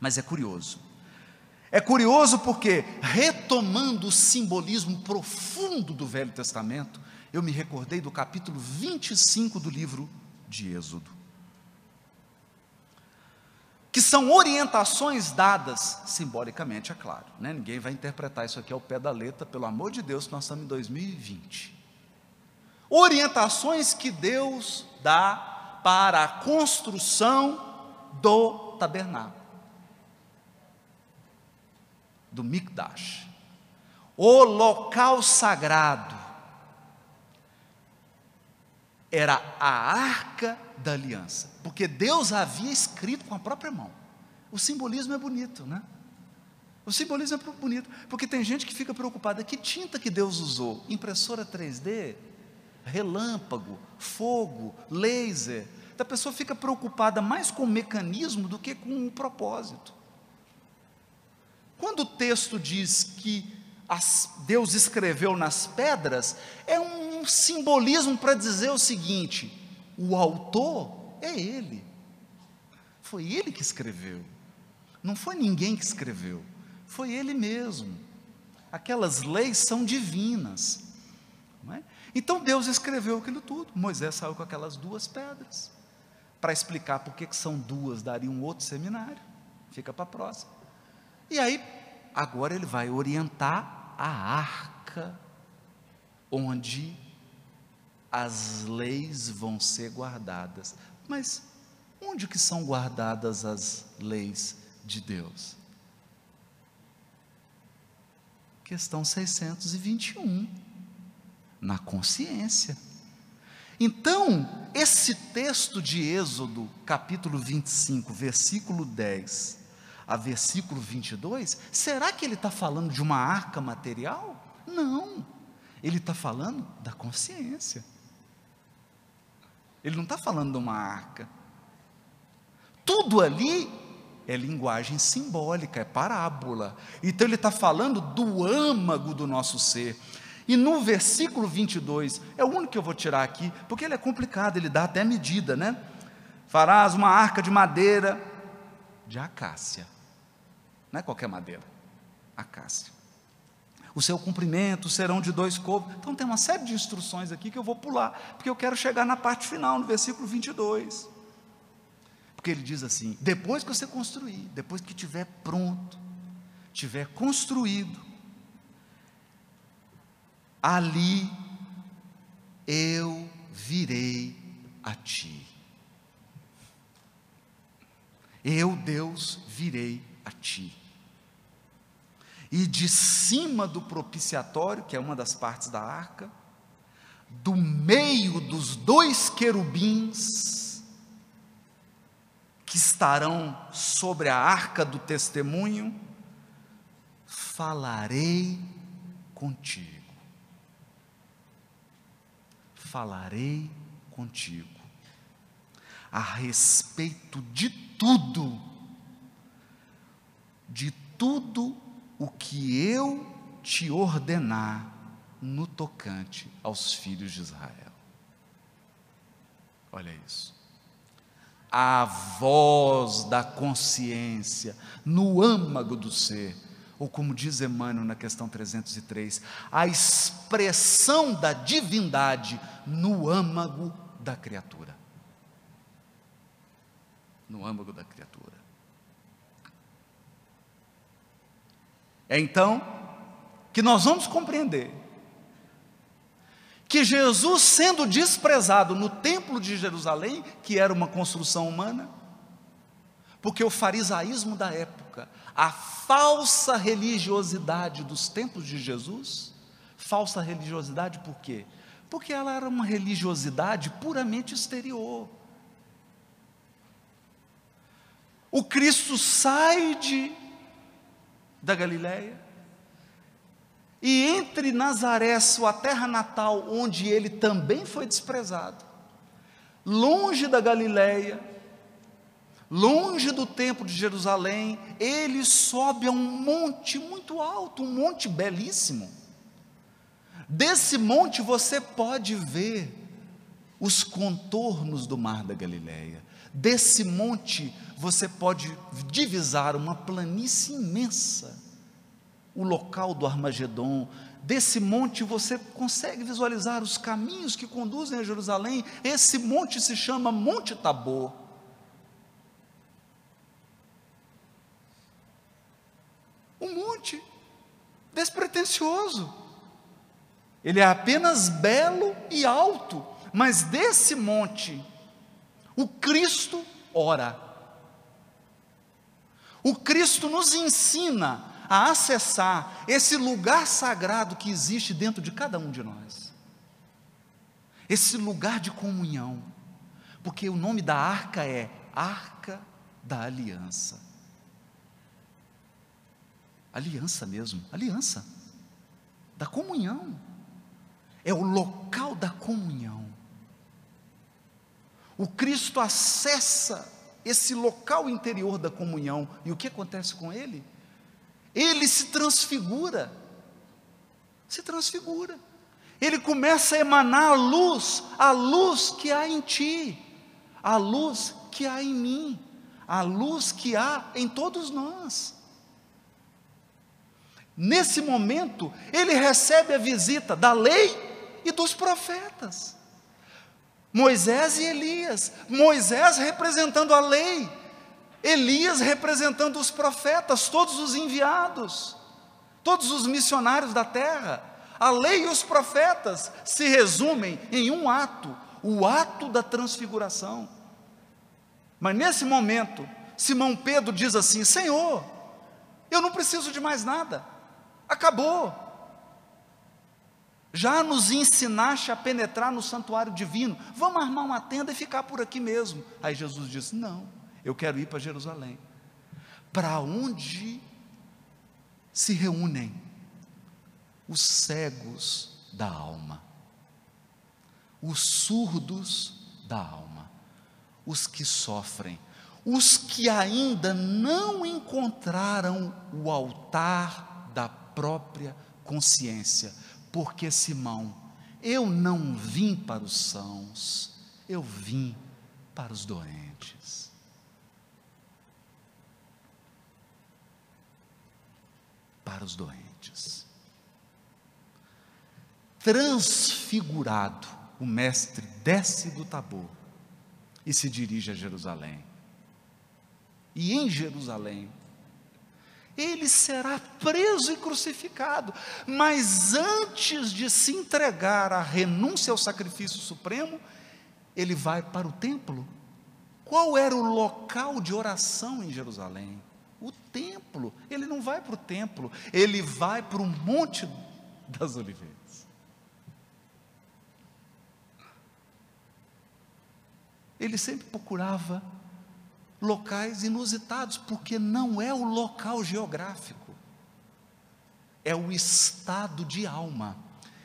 Mas é curioso é curioso porque, retomando o simbolismo profundo do Velho Testamento, eu me recordei do capítulo 25 do livro de Êxodo. Que são orientações dadas simbolicamente, é claro. Né? Ninguém vai interpretar isso aqui ao pé da letra, pelo amor de Deus, nós estamos em 2020. Orientações que Deus dá para a construção do tabernáculo do Mikdash, o local sagrado, era a arca da aliança, porque Deus havia escrito com a própria mão. O simbolismo é bonito, né? O simbolismo é bonito, porque tem gente que fica preocupada: que tinta que Deus usou? Impressora 3D? Relâmpago, fogo, laser. A pessoa fica preocupada mais com o mecanismo do que com o propósito. Quando o texto diz que as, Deus escreveu nas pedras, é um simbolismo para dizer o seguinte: o autor é Ele. Foi Ele que escreveu. Não foi ninguém que escreveu, foi Ele mesmo. Aquelas leis são divinas. É? Então Deus escreveu aquilo tudo. Moisés saiu com aquelas duas pedras. Para explicar por que são duas, daria um outro seminário. Fica para a próxima. E aí, agora ele vai orientar a arca, onde as leis vão ser guardadas. Mas onde que são guardadas as leis de Deus? Questão 621. Na consciência. Então, esse texto de Êxodo, capítulo 25, versículo 10, a versículo 22, será que ele está falando de uma arca material? Não, ele está falando da consciência. Ele não está falando de uma arca. Tudo ali é linguagem simbólica, é parábola. Então ele está falando do âmago do nosso ser. E no versículo 22, é o único que eu vou tirar aqui, porque ele é complicado, ele dá até medida, né? Farás uma arca de madeira de acácia. Não é qualquer madeira, acácia. O seu cumprimento serão de dois covos. Então tem uma série de instruções aqui que eu vou pular, porque eu quero chegar na parte final, no versículo 22. Porque ele diz assim: depois que você construir, depois que estiver pronto, tiver construído, ali eu virei a ti. Eu, Deus, virei a ti e de cima do propiciatório, que é uma das partes da arca, do meio dos dois querubins que estarão sobre a arca do testemunho, falarei contigo. Falarei contigo a respeito de tudo, de tudo o que eu te ordenar no tocante aos filhos de Israel. Olha isso. A voz da consciência no âmago do ser, ou como diz Emmanuel na questão 303, a expressão da divindade no âmago da criatura. No âmago da criatura. É então que nós vamos compreender que Jesus, sendo desprezado no templo de Jerusalém, que era uma construção humana, porque o farisaísmo da época, a falsa religiosidade dos tempos de Jesus, falsa religiosidade por quê? Porque ela era uma religiosidade puramente exterior. O Cristo sai de, da Galileia, e entre Nazaré, sua terra natal, onde ele também foi desprezado, longe da Galileia, longe do templo de Jerusalém, ele sobe a um monte muito alto, um monte belíssimo. Desse monte você pode ver os contornos do mar da Galileia. Desse monte você pode divisar uma planície imensa o local do Armagedon. Desse monte você consegue visualizar os caminhos que conduzem a Jerusalém. Esse monte se chama Monte Tabor. Um monte despretensioso. Ele é apenas belo e alto, mas desse monte o Cristo ora. O Cristo nos ensina a acessar esse lugar sagrado que existe dentro de cada um de nós. Esse lugar de comunhão. Porque o nome da arca é Arca da Aliança. Aliança mesmo, aliança. Da comunhão. É o local da comunhão. O Cristo acessa esse local interior da comunhão. E o que acontece com ele? ele se transfigura. Se transfigura. Ele começa a emanar a luz, a luz que há em ti, a luz que há em mim, a luz que há em todos nós. Nesse momento, ele recebe a visita da lei e dos profetas. Moisés e Elias, Moisés representando a lei, Elias representando os profetas, todos os enviados, todos os missionários da terra. A lei e os profetas se resumem em um ato, o ato da transfiguração. Mas nesse momento, Simão Pedro diz assim: Senhor, eu não preciso de mais nada, acabou. Já nos ensinaste a penetrar no santuário divino, vamos armar uma tenda e ficar por aqui mesmo. Aí Jesus disse: Não, eu quero ir para Jerusalém. Para onde se reúnem os cegos da alma, os surdos da alma, os que sofrem, os que ainda não encontraram o altar da própria consciência, porque Simão, eu não vim para os sãos, eu vim para os doentes. para os doentes. Transfigurado, o mestre desce do Tabor e se dirige a Jerusalém. E em Jerusalém, ele será preso e crucificado, mas antes de se entregar à renúncia ao sacrifício supremo, ele vai para o templo. Qual era o local de oração em Jerusalém? o templo. Ele não vai para o templo, ele vai para o Monte das Oliveiras. Ele sempre procurava locais inusitados, porque não é o local geográfico, é o estado de alma.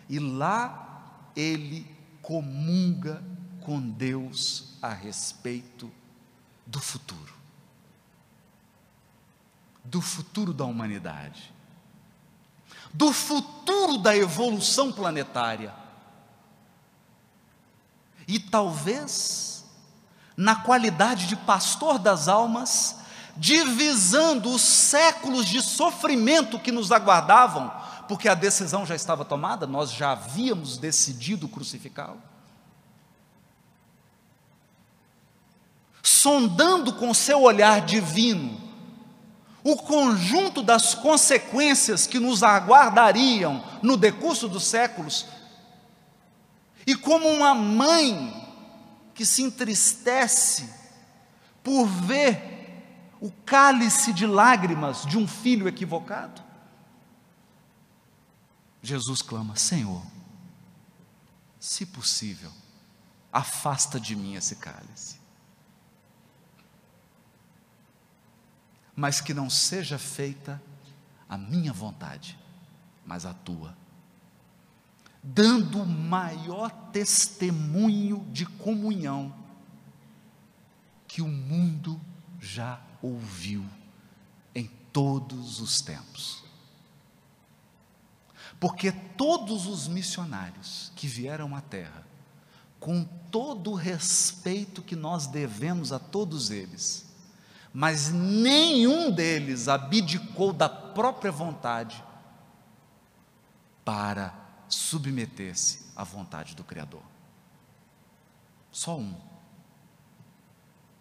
E lá ele comunga com Deus a respeito do futuro do futuro da humanidade, do futuro da evolução planetária. E talvez, na qualidade de pastor das almas, divisando os séculos de sofrimento que nos aguardavam, porque a decisão já estava tomada, nós já havíamos decidido crucificá-lo. Sondando com seu olhar divino o conjunto das consequências que nos aguardariam no decurso dos séculos, e como uma mãe que se entristece por ver o cálice de lágrimas de um filho equivocado, Jesus clama: Senhor, se possível, afasta de mim esse cálice. Mas que não seja feita a minha vontade, mas a tua. Dando o maior testemunho de comunhão que o mundo já ouviu em todos os tempos. Porque todos os missionários que vieram à terra, com todo o respeito que nós devemos a todos eles, mas nenhum deles abdicou da própria vontade para submeter-se à vontade do Criador. Só um.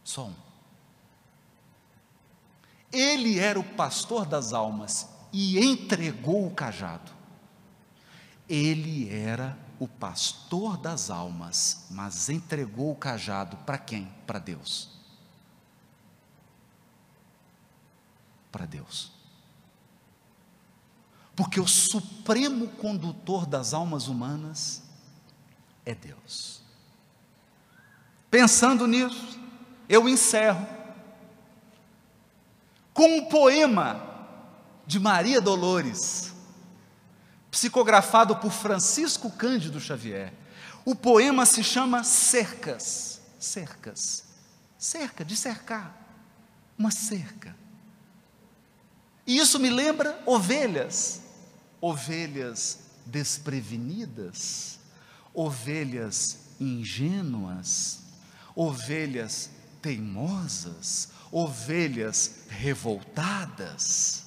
Só um. Ele era o pastor das almas e entregou o cajado. Ele era o pastor das almas, mas entregou o cajado para quem? Para Deus. Para Deus. Porque o supremo condutor das almas humanas é Deus. Pensando nisso, eu encerro com um poema de Maria Dolores psicografado por Francisco Cândido Xavier. O poema se chama Cercas. Cercas. Cerca, de cercar. Uma cerca. E isso me lembra ovelhas. Ovelhas desprevenidas, ovelhas ingênuas, ovelhas teimosas, ovelhas revoltadas,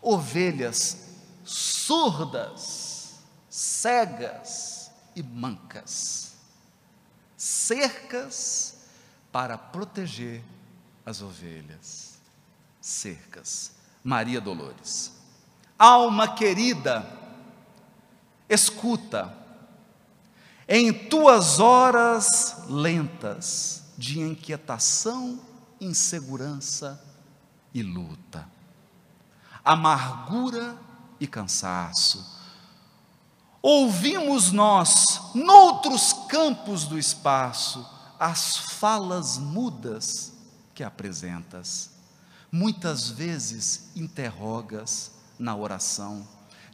ovelhas surdas, cegas e mancas, cercas para proteger as ovelhas, cercas. Maria Dolores, alma querida, escuta, em tuas horas lentas de inquietação, insegurança e luta, amargura e cansaço. Ouvimos nós, noutros campos do espaço, as falas mudas que apresentas. Muitas vezes interrogas na oração,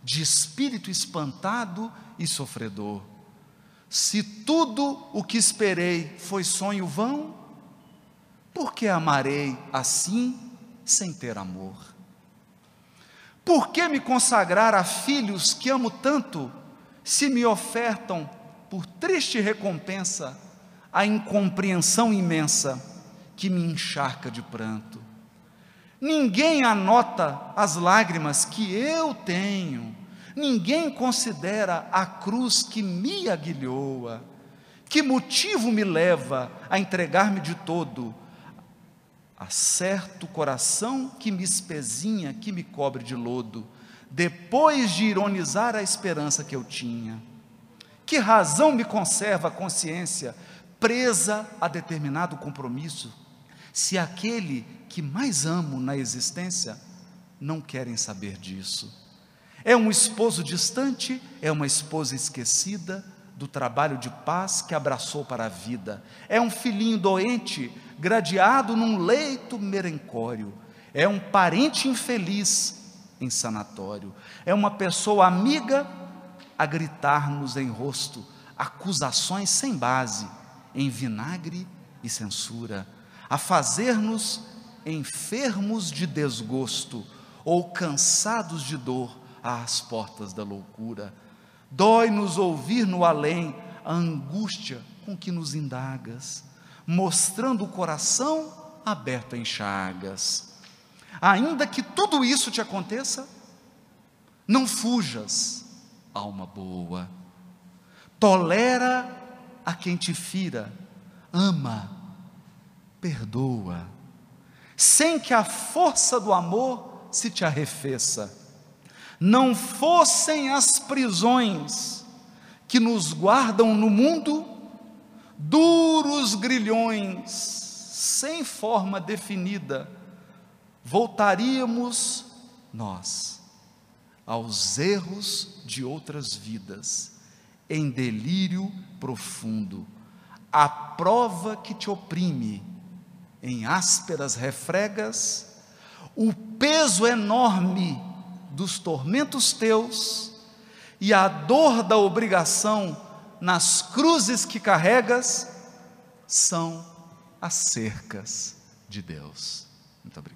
de espírito espantado e sofredor. Se tudo o que esperei foi sonho vão, por que amarei assim sem ter amor? Por que me consagrar a filhos que amo tanto, se me ofertam, por triste recompensa, a incompreensão imensa que me encharca de pranto? Ninguém anota as lágrimas que eu tenho, ninguém considera a cruz que me aguilhoa. Que motivo me leva a entregar-me de todo Acerto o coração que me espezinha, que me cobre de lodo, depois de ironizar a esperança que eu tinha. Que razão me conserva a consciência presa a determinado compromisso, se aquele que mais amo na existência não querem saber disso? É um esposo distante, é uma esposa esquecida do trabalho de paz que abraçou para a vida, é um filhinho doente gradeado num leito merencório, é um parente infeliz em sanatório, é uma pessoa amiga a gritar-nos em rosto acusações sem base, em vinagre e censura, a fazer-nos enfermos de desgosto ou cansados de dor às portas da loucura. Dói-nos ouvir no além a angústia com que nos indagas mostrando o coração aberto em chagas. Ainda que tudo isso te aconteça, não fujas, alma boa. Tolera a quem te fira, ama, perdoa, sem que a força do amor se te arrefeça, não fossem as prisões que nos guardam no mundo, duros grilhões, sem forma definida, voltaríamos nós aos erros de outras vidas, em delírio profundo, a prova que te oprime, em ásperas refregas, o peso enorme dos tormentos teus e a dor da obrigação nas cruzes que carregas são as cercas de Deus. Muito obrigado.